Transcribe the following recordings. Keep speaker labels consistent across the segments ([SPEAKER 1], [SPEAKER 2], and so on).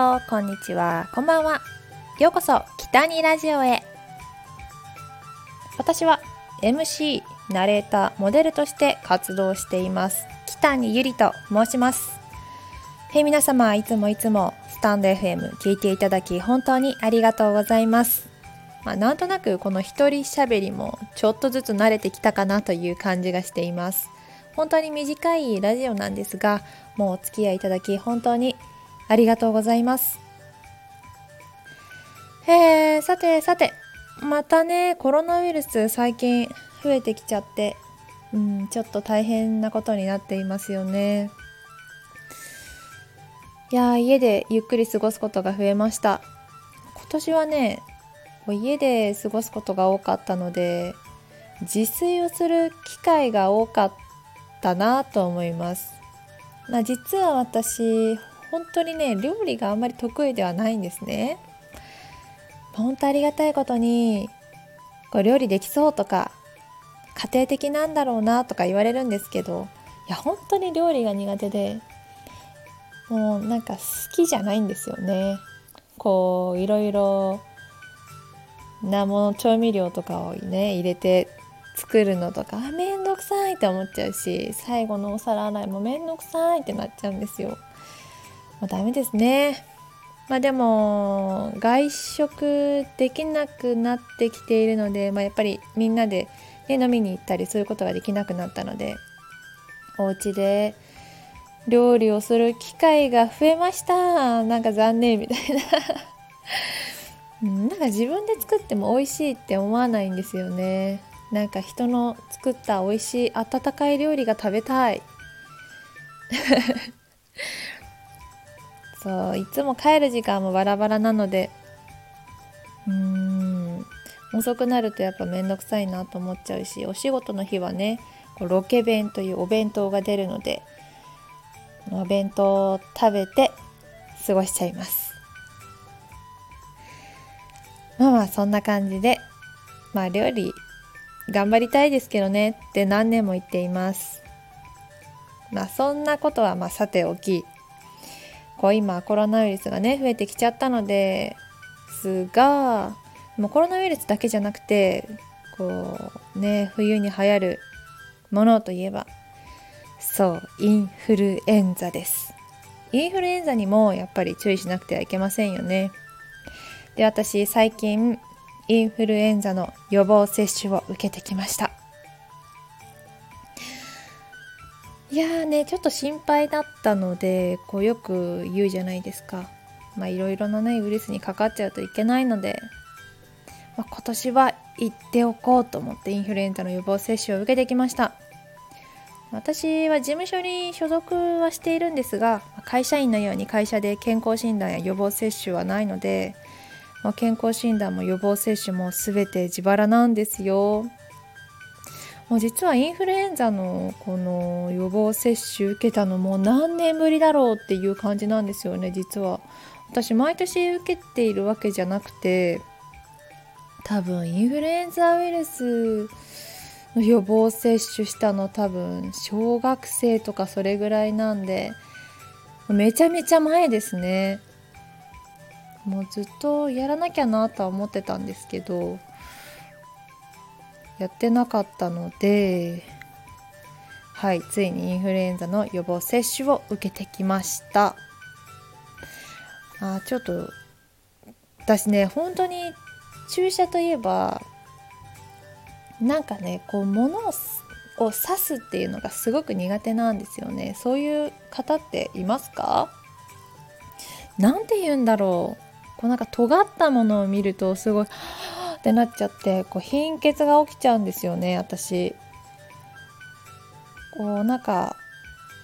[SPEAKER 1] よこんにちは。こんばんは。ようこそ北にラジオへ。私は MC ナレーターモデルとして活動しています。北にゆりと申します。へ皆様いつもいつもスタンド FM 聞いていただき本当にありがとうございます。まあ、なんとなくこの一人喋りもちょっとずつ慣れてきたかなという感じがしています。本当に短いラジオなんですがもうお付き合いいただき本当にありがとうございます。えー、さてさてまたねコロナウイルス最近増えてきちゃってうんちょっと大変なことになっていますよね。いや家でゆっくり過ごすことが増えました。今年はね家で過ごすことが多かったので自炊をする機会が多かったなと思います、まあ、実は私本当にね料理があんまり得意ではないんですね本当ありがたいことにこう料理できそうとか家庭的なんだろうなとか言われるんですけどいや本当に料理が苦手でもうなんか好きじゃないんですよねこういろいろなもの調味料とかをね入れて作るのとかあめんどくさいって思っちゃうし最後のお皿洗いもめんどくさいってなっちゃうんですよ。まあ、ダメですね。まあでも外食できなくなってきているので、まあ、やっぱりみんなで、ね、飲みに行ったりそういうことができなくなったのでお家で料理をする機会が増えました。なんか残念みたいな。なんか自分で作っても美味しいって思わないんですよね。なんか人の作った美味しい温かい料理が食べたい。そういつも帰る時間もバラバラなのでうーん遅くなるとやっぱ面倒くさいなと思っちゃうしお仕事の日はねこうロケ弁というお弁当が出るのでお弁当を食べて過ごしちゃいます。まあまあそんな感じでまあ料理頑張りたいですけどねって何年も言っています。まあそんなことはまあさておきこう今コロナウイルスがね増えてきちゃったのですがもうコロナウイルスだけじゃなくてこうね冬に流行るものといえばそうインフルエンザです。インフルエンザにもやっぱり注意しなくてはいけませんよね。で私最近インフルエンザの予防接種を受けてきました。やーねちょっと心配だったのでこうよく言うじゃないですかまあいろいろなねウイルスにかかっちゃうといけないので、まあ、今年は行っておこうと思ってインフルエンザの予防接種を受けてきました私は事務所に所属はしているんですが会社員のように会社で健康診断や予防接種はないのでまあ、健康診断も予防接種も全て自腹なんですよ。もう実はインフルエンザのこの予防接種受けたのも何年ぶりだろうっていう感じなんですよね実は。私毎年受けているわけじゃなくて多分インフルエンザウイルスの予防接種したの多分小学生とかそれぐらいなんでめちゃめちゃ前ですね。もうずっとやらなきゃなとは思ってたんですけどやってなかったのではいついにインフルエンザの予防接種を受けてきました。あちょっと私ね本当に注射といえばなんかねこう物をを刺すっていうのがすごく苦手なんですよね。そういう方っていますか？なんて言うんだろう。こうなんか尖ったものを見るとすごいってなっちゃってこう貧血が起きちゃうんですよね私。こうなんか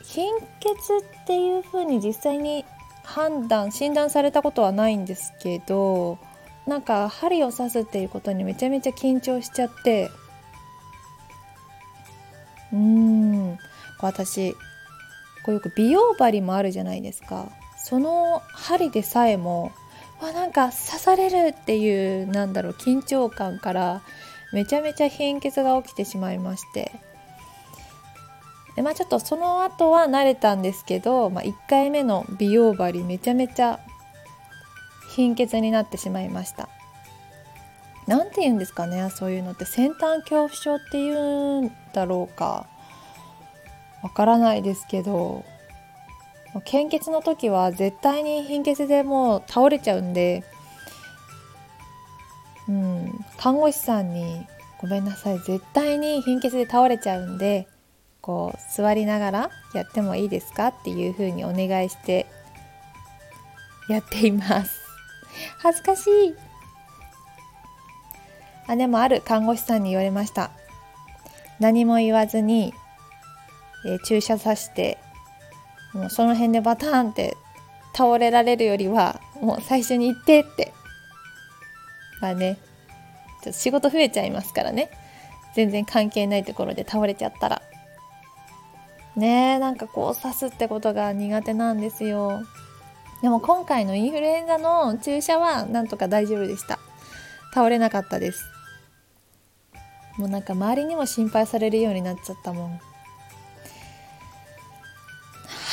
[SPEAKER 1] 貧血っていう風に実際に判断診断されたことはないんですけどなんか針を刺すっていうことにめちゃめちゃ緊張しちゃって。うーん。私こうよく美容針もあるじゃないですか。その針でさえもあなんか刺されるっていうなんだろう緊張感からめちゃめちゃ貧血が起きてしまいまして。でまあちょっとその後は慣れたんですけど、まあ、1回目の美容針めちゃめちゃ貧血になってしまいました。何て言うんですかねそういうのって。先端恐怖症っていうんだろうかわからないですけど。献血の時は絶対に貧血でもう倒れちゃうんで、うん、看護師さんに「ごめんなさい絶対に貧血で倒れちゃうんでこう座りながらやってもいいですか?」っていうふうにお願いしてやっています 恥ずかしいあでもある看護師さんに言われました何も言わずに、えー、注射さしてもうその辺でバターンって倒れられるよりはもう最初に行ってって。まあね。ちょっと仕事増えちゃいますからね。全然関係ないところで倒れちゃったら。ねえなんかこう刺すってことが苦手なんですよ。でも今回のインフルエンザの注射はなんとか大丈夫でした。倒れなかったです。もうなんか周りにも心配されるようになっちゃったもん。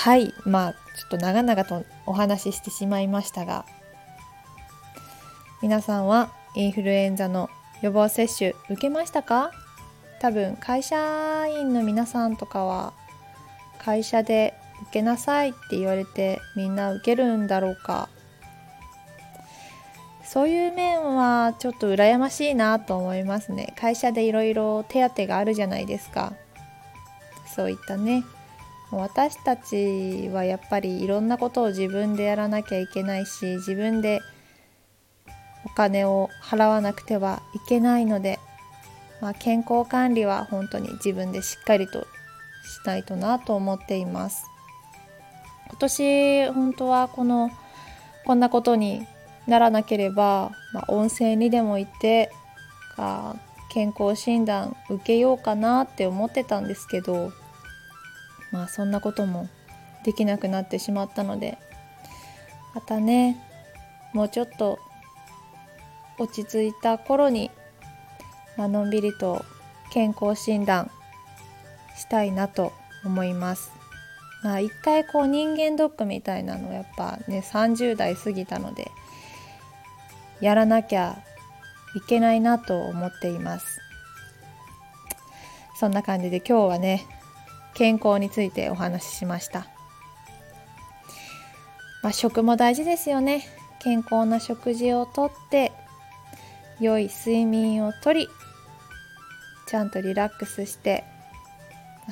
[SPEAKER 1] はい。まあちょっと長々とお話ししてしまいましたが皆さんはインフルエンザの予防接種受けましたか？多分会社員の皆さんとかは会社で受けなさいって言われてみんな受けるんだろうか。そういう面はちょっと羨ましいなと思いますね。会社でいろいろ手当があるじゃないですか。そういったね私たちはやっぱりいろんなことを自分でやらなきゃいけないし自分でお金を払わなくてはいけないので、まあ、健康管理は本当に自分でしっかりとしないとなと思っています。今年本当はこのこんなことにならなければ、まあ、温泉にでも行って健康診断受けようかなって思ってたんですけどまあそんなこともできなくなってしまったのでまたねもうちょっと落ち着いた頃に、まあのんびりと健康診断したいなと思います。まあ一回こう人間ドックみたいなのやっぱね30代過ぎたのでやらなきゃいけないなと思っています。そんな感じで今日はね健康についてお話ししました。まあ、食も大事ですよね。健康な食事をとって良い睡眠をとりちゃんとリラックスして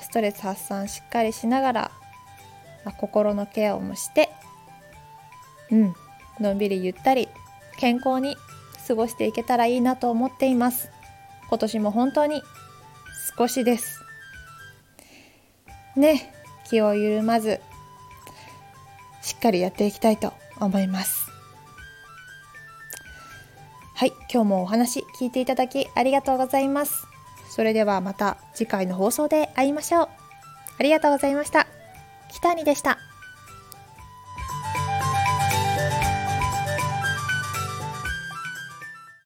[SPEAKER 1] ストレス発散しっかりしながら、まあ、心のケアをもしてうんのんびりゆったり健康に過ごしていけたらいいなと思っています今年も本当に少しですね気を緩まずしっかりやっていきたいと思います。はい今日もお話聞いていただきありがとうございます。それではまた次回の放送で会いましょう。ありがとうございました。北谷でした。